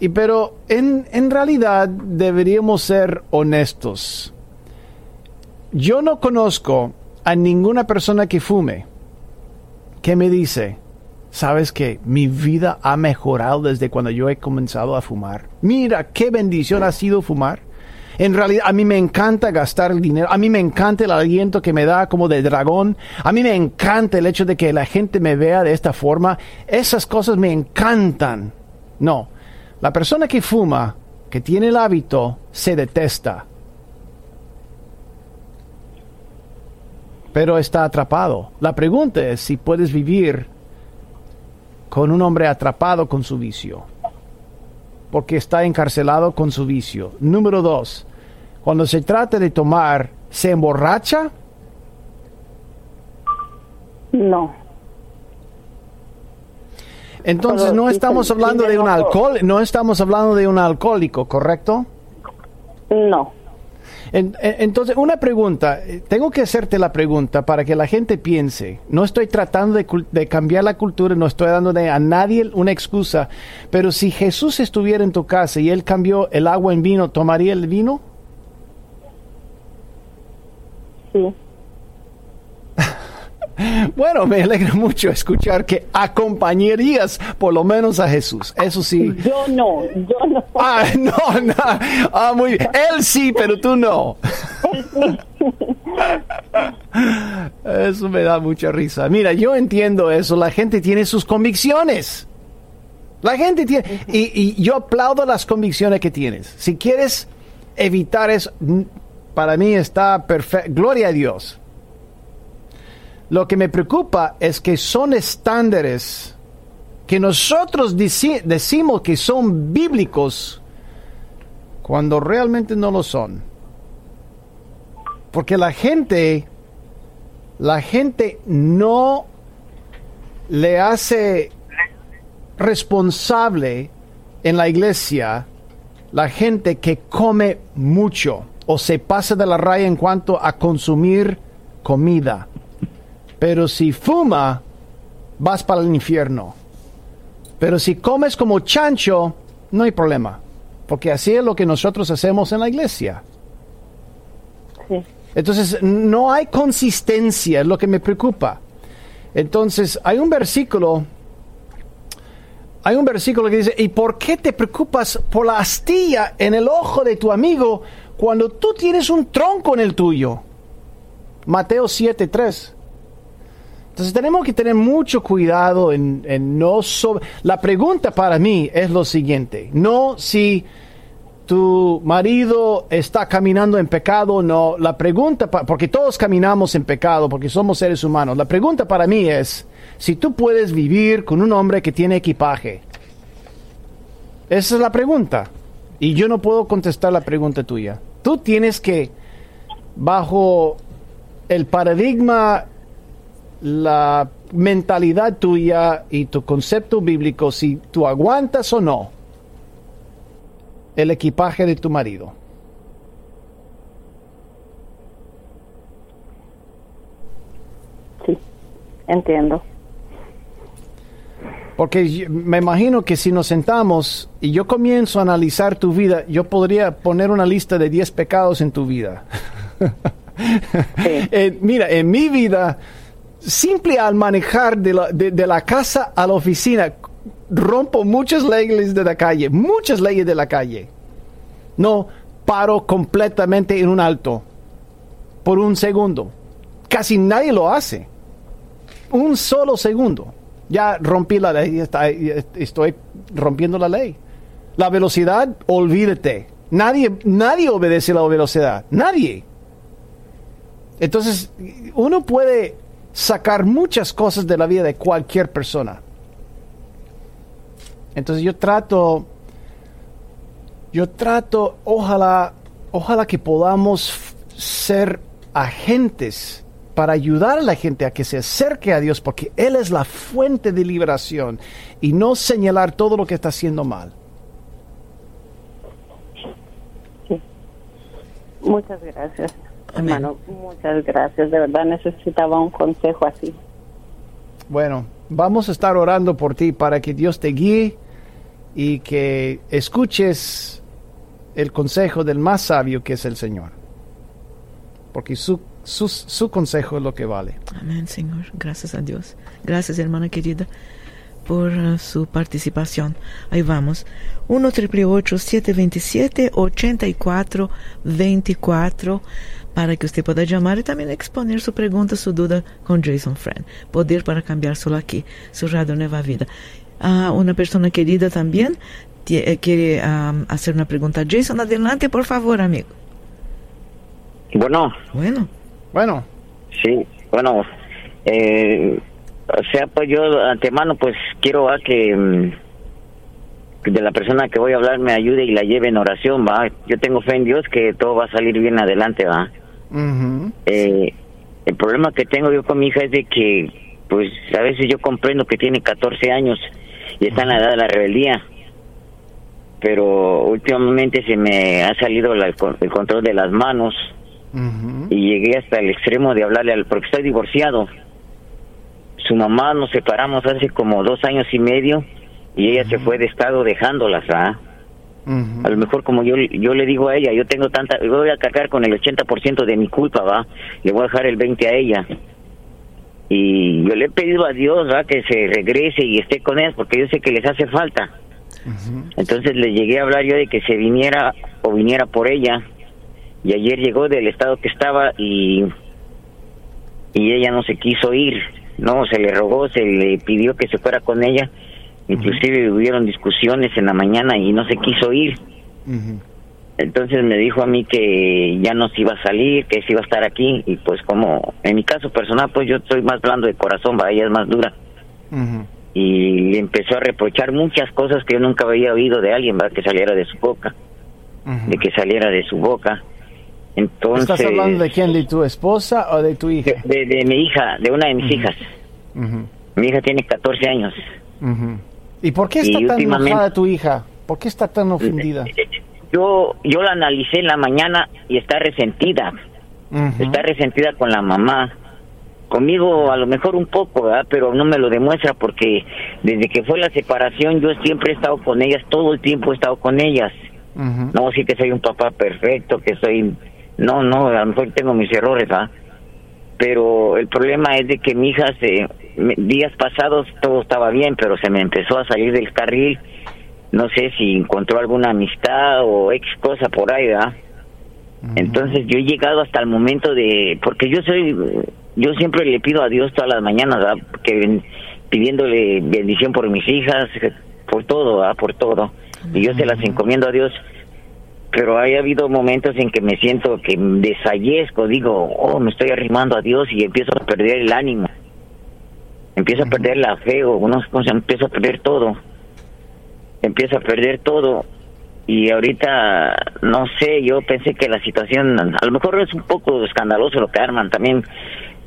Y pero en, en realidad deberíamos ser honestos. Yo no conozco a ninguna persona que fume que me dice, ¿Sabes que mi vida ha mejorado desde cuando yo he comenzado a fumar? Mira qué bendición ha sido fumar. En realidad, a mí me encanta gastar el dinero. A mí me encanta el aliento que me da como de dragón. A mí me encanta el hecho de que la gente me vea de esta forma. Esas cosas me encantan. No. La persona que fuma, que tiene el hábito, se detesta. Pero está atrapado. La pregunta es si puedes vivir con un hombre atrapado con su vicio, porque está encarcelado con su vicio. Número dos, cuando se trata de tomar, ¿se emborracha? No. Entonces no estamos hablando de un alcohol, no estamos hablando de un alcohólico, ¿correcto? No. Entonces, una pregunta, eh, tengo que hacerte la pregunta para que la gente piense. No estoy tratando de, cambiar la cultura, no estoy dando a nadie una excusa, pero si Jesús estuviera en tu casa y él cambió el agua en vino, ¿tomaría el vino? Sí. Bueno, me alegra mucho escuchar que acompañarías por lo menos a Jesús. Eso sí. Yo no, yo no. Ah, no, no. Ah, muy bien. Él sí, pero tú no. Eso me da mucha risa. Mira, yo entiendo eso. La gente tiene sus convicciones. La gente tiene... Y, y yo aplaudo las convicciones que tienes. Si quieres evitar eso, para mí está perfecto. Gloria a Dios. Lo que me preocupa es que son estándares que nosotros decimos que son bíblicos cuando realmente no lo son. Porque la gente, la gente no le hace responsable en la iglesia la gente que come mucho o se pasa de la raya en cuanto a consumir comida. Pero si fuma, vas para el infierno. Pero si comes como chancho, no hay problema. Porque así es lo que nosotros hacemos en la iglesia. Entonces, no hay consistencia, es lo que me preocupa. Entonces, hay un versículo, hay un versículo que dice, ¿y por qué te preocupas por la astilla en el ojo de tu amigo cuando tú tienes un tronco en el tuyo? Mateo 7:3. Entonces tenemos que tener mucho cuidado en, no sobre... La pregunta para mí es lo siguiente, no si tu marido está caminando en pecado no, la pregunta, porque todos caminamos en pecado, porque somos seres humanos, la pregunta para mí es si tú puedes vivir con un hombre que tiene equipaje. Esa es la pregunta. Y yo no puedo contestar la pregunta tuya. Tú tienes que, bajo el paradigma la mentalidad tuya y tu concepto bíblico, si tú aguantas o no el equipaje de tu marido. Sí, entiendo. Porque me imagino que si nos sentamos y yo comienzo a analizar tu vida, yo podría poner una lista de 10 pecados en tu vida. Eh, mira, en mi vida simple al manejar de la, de, la casa a la oficina, rompo muchas leyes de la calle, muchas leyes de la calle. No paro completamente en un alto por un segundo. Casi nadie lo hace. Un solo segundo. Ya rompí la ley, estoy rompiendo la ley. La velocidad, olvídate. Nadie, nadie obedece la velocidad. Nadie. Entonces, uno puede sacar muchas cosas de la vida de cualquier persona. Entonces yo trato, yo trato, ojalá, ojalá que podamos ser agentes para ayudar a la gente a que se acerque a Dios, porque Él es la fuente de liberación y no señalar todo lo que está haciendo mal. Muchas gracias. Hermano, muchas gracias. De verdad necesitaba un consejo así. Bueno, vamos a estar orando por ti para que Dios te guíe y que escuches el consejo del más sabio que es el Señor. Porque su, su, su consejo es lo que vale. Amén, Señor. Gracias a Dios. Gracias, hermana querida, por uh, su participación. Ahí vamos. 1 727 84 24 para que usted pueda llamar y también exponer su pregunta, su duda con Jason Friend. Poder para cambiar solo aquí, su radio Nueva Vida. Ah, una persona querida también eh, quiere hacer una pregunta. Jason, adelante, por favor, amigo. Bueno. Bueno. Bueno. Sí, bueno. Eh, o sea, pues yo de antemano, pues quiero a que mm, de la persona que voy a hablar me ayude y la lleve en oración, va. Yo tengo fe en Dios que todo va a salir bien adelante, va eh, el problema que tengo yo con mi hija es de que, pues, a veces yo comprendo que tiene 14 años y está en la edad de la rebeldía. pero últimamente se me ha salido la- el control de las manos y llegué hasta el extremo de hablarle al porque estoy divorciado. Su mamá nos separamos hace como dos años y medio y ella se fue de estado dejándolas, ¿ah? A lo mejor como yo yo le digo a ella, yo tengo tanta, yo voy a cargar con el 80% de mi culpa, va, le voy a dejar el 20 a ella. Y yo le he pedido a Dios, va, que se regrese y esté con ellas porque yo sé que les hace falta. Entonces le llegué a hablar yo de que se viniera o viniera por ella. Y ayer llegó del estado que estaba y y ella no se quiso ir, no, se le rogó, se le pidió que se fuera con ella. Inclusive hubieron discusiones en la mañana y no se quiso ir. Entonces me dijo a mí que ya no se iba a salir, que se iba a estar aquí y pues como en mi caso personal pues yo soy más blando de corazón, ella es más dura Ujú. y le empezó a reprochar muchas cosas que yo nunca había oído de alguien, que saliera de su boca, de que saliera de su boca. Entonces ¿Estás hablando de quién? ¿De tu esposa o de tu hija? de, de mi hija, de una de mis hijas. Ujú. Mi hija tiene 14 años. ¿Y por qué está Y tan enojada tu hija? ¿Por qué está tan ofendida? Yo yo la analicé en la mañana y está resentida. Está resentida con la mamá. Conmigo a lo mejor un poco, ¿verdad? pero no me lo demuestra porque desde que fue la separación yo siempre he estado con ellas, todo el tiempo he estado con ellas. No sí que soy un papá perfecto, que soy... No, no, a lo mejor tengo mis errores, ¿ah? Pero el problema es de que mi hija, se, días pasados todo estaba bien, pero se me empezó a salir del carril. No sé si encontró alguna amistad o ex cosa por ahí, ¿verdad? Entonces yo he llegado hasta el momento de, porque yo soy, yo siempre le pido a Dios todas las mañanas, ¿verdad? que pidiéndole bendición por mis hijas, por todo, ¿verdad? por todo, y yo se las encomiendo a Dios. Pero hay habido momentos en que me siento que desfallezco, digo, oh, me estoy arrimando a Dios y empiezo a perder el ánimo, empiezo a perder la fe o unas cosas, empiezo a perder todo, empiezo a perder todo y ahorita no sé yo pensé que la situación a lo mejor es un poco escandaloso lo que arman. También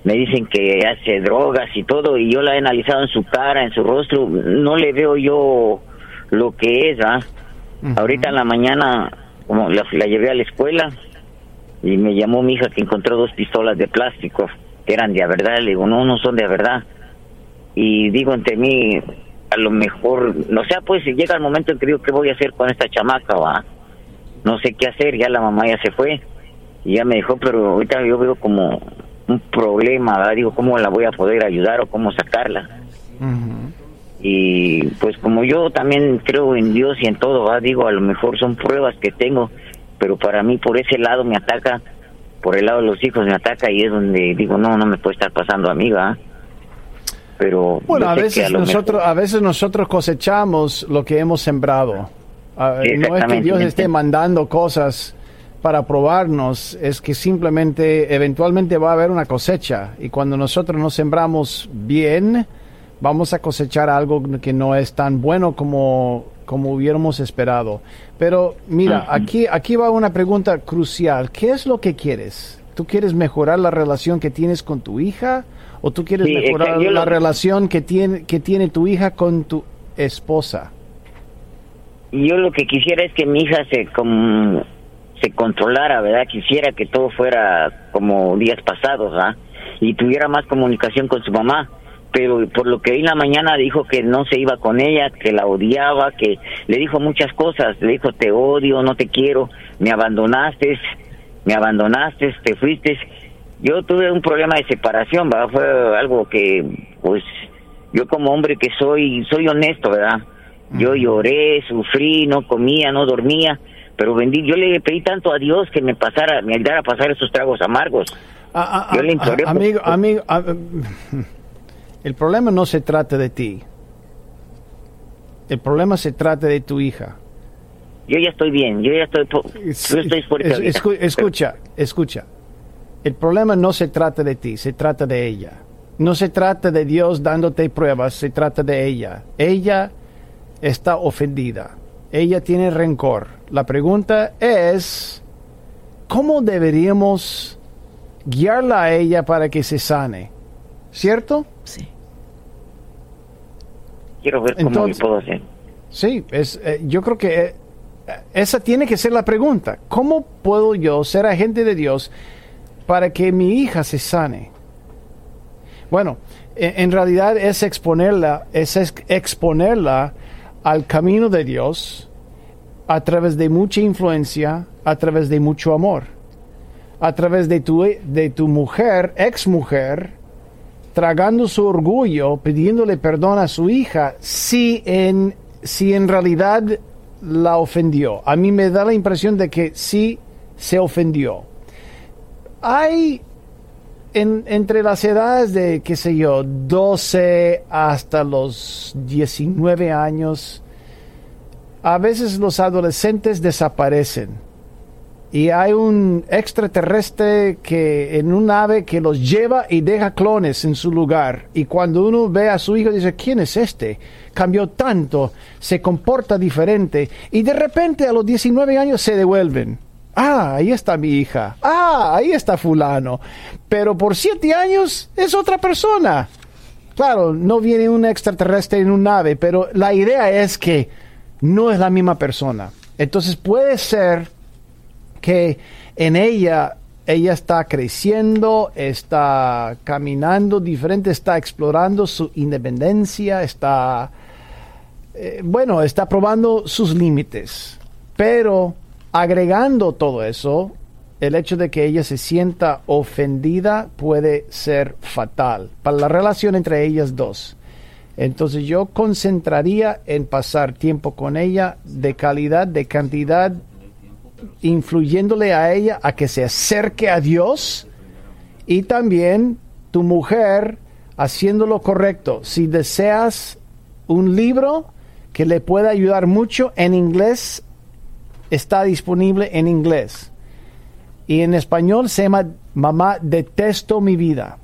me dicen que hace drogas y todo y yo la he analizado en su cara en su rostro. No le veo yo lo que es ¿ah? ahorita en la mañana como la, la llevé a la escuela y me llamó mi hija que encontró dos pistolas de plástico que eran de verdad le digo no no son de verdad y digo entre mí a lo mejor, no sea, pues llega el momento en que digo, ¿qué voy a hacer con esta chamaca? va No sé qué hacer, ya la mamá ya se fue y ya me dejó, pero ahorita yo veo como un problema. Digo, ¿cómo la voy a poder ayudar o cómo sacarla? Ujú. Y pues como yo también creo en Dios y en todo, ¿va? digo, a lo mejor son pruebas que tengo, pero para mí por ese lado me ataca, por el lado de los hijos me ataca y es donde digo, no, no me puede estar pasando a mí, ¿va? Pero Bueno, a veces lo nosotros, mejor- a veces nosotros cosechamos lo que hemos sembrado. Sí, no es que. Dios esté mandando cosas para probarnos, es que simplemente eventualmente va a haber una cosecha y cuando nosotros nos sembramos bien, vamos a cosechar algo que no es tan bueno como como hubiéramos esperado. Pero mira, aquí aquí va una pregunta crucial. ¿Qué es lo que quieres? ¿Tú quieres mejorar la relación que tienes con tu hija o tú quieres Sí, mejorar la lo- relación que tiene que tiene tu hija con tu esposa? yo lo que quisiera es que mi hija se com- se controlara, ¿verdad? Quisiera que todo fuera como días pasados, ¿verdad? Y tuviera más comunicación con su mamá. Pero por lo que vi en la mañana dijo que no se iba con ella, que la odiaba, que le dijo muchas cosas. Le dijo, te odio, no te quiero, me abandonaste, me abandonaste, te fuiste. Yo tuve un problema de separación, ¿verdad? Fue algo que, pues, yo como hombre que soy, soy honesto, ¿verdad? Yo lloré, sufrí, no comía, no dormía, pero bendí, yo le pedí tanto a Dios que me pasara, me ayudara a pasar esos tragos amargos. Ah, ah, Yo le ah, imploré por- amigo, amigo, ah, el problema no se trata de ti. El problema se trata de tu hija. Yo ya estoy bien, yo ya estoy, yo estoy fuerte. es- ahorita. escu- escucha, escucha. El problema no se trata de ti, se trata de ella. No se trata de Dios dándote pruebas, se trata de ella. Ella está ofendida. Ella tiene rencor. La pregunta es, ¿cómo deberíamos guiarla a ella para que se sane? ¿Cierto? Sí. Quiero ver cómo Entonces- lo puedo hacer. Sí, es, eh, yo creo que eh, esa tiene que ser la pregunta. ¿Cómo puedo yo ser agente de Dios para que mi hija se sane? Bueno, e, en realidad es exponerla, es exponerla al camino de Dios a través de mucha influencia, a través de mucho amor, a través de tu, de tu mujer, ex mujer, tragando su orgullo, pidiéndole perdón a su hija, si en, si en realidad la ofendió. A mí me da la impresión de que sí se ofendió. Hay entre las edades de, qué sé yo, 12 hasta los 19 años, a veces los adolescentes desaparecen. Y hay un extraterrestre que en un ave que los lleva y deja clones en su lugar. Y cuando uno ve a su hijo dice, ¿quién es este? Cambió tanto, se comporta diferente. Y de repente a los 19 años se devuelven Ah, ahí está mi hija. Ah, ahí está fulano. Pero por siete años es otra persona. Claro, no viene un extraterrestre en un nave, pero la idea es que no es la misma persona. Entonces puede ser que en ella ella está creciendo, está caminando diferente, está explorando su independencia, está, eh, bueno, está probando sus límites. Pero Agregando todo eso, el hecho de que ella se sienta ofendida puede ser fatal para la relación entre ellas dos. Entonces yo concentraría en pasar tiempo con ella de calidad, de cantidad, influyéndole a ella a que se acerque a Dios y también tu mujer haciendo lo correcto. Si deseas un libro que le pueda ayudar mucho en inglés, está disponible en inglés. Y en español se llama Mamá, detesto mi vida.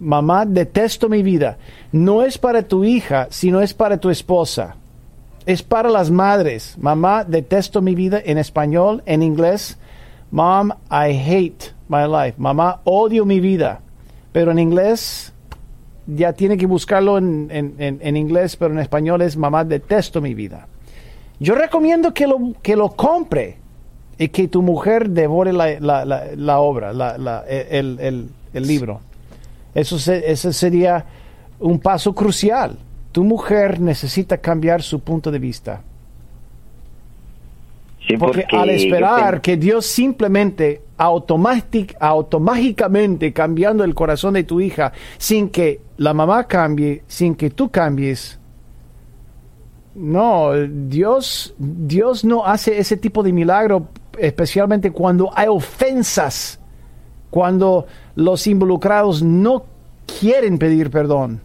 Mamá, detesto mi vida. No es para tu hija, sino es para tu esposa. Es para las madres. Mamá, detesto mi vida en español, en inglés. Mom, I hate my life. Mamá, odio mi vida. Pero en inglés, ya tiene que buscarlo en, en inglés, pero en español es mamá, detesto mi vida. Yo recomiendo que lo, que lo compre y que tu mujer devore la, la, la, obra, el, el, el, libro. Eso ese sería un paso crucial. Tu mujer necesita cambiar su punto de vista. porque, al esperar que Dios simplemente automáticamente cambiando el corazón de tu hija sin que la mamá cambie, sin que tú cambies, no, Dios, Dios no hace ese tipo de milagro, especialmente cuando hay ofensas, cuando los involucrados no quieren pedir perdón.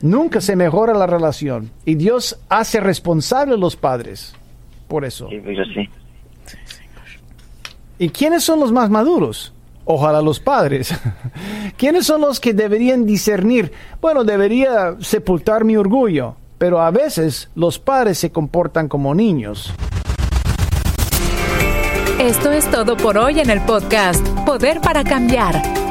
Nunca se mejora la relación y Dios hace responsable a los padres por eso. Pues ¿Y quiénes son los más maduros? Ojalá los padres. ¿Quiénes son los que deberían discernir? Bueno, debería sepultar mi orgullo pero a veces los padres se comportan como niños. Esto es todo por hoy en el podcast Poder para Cambiar.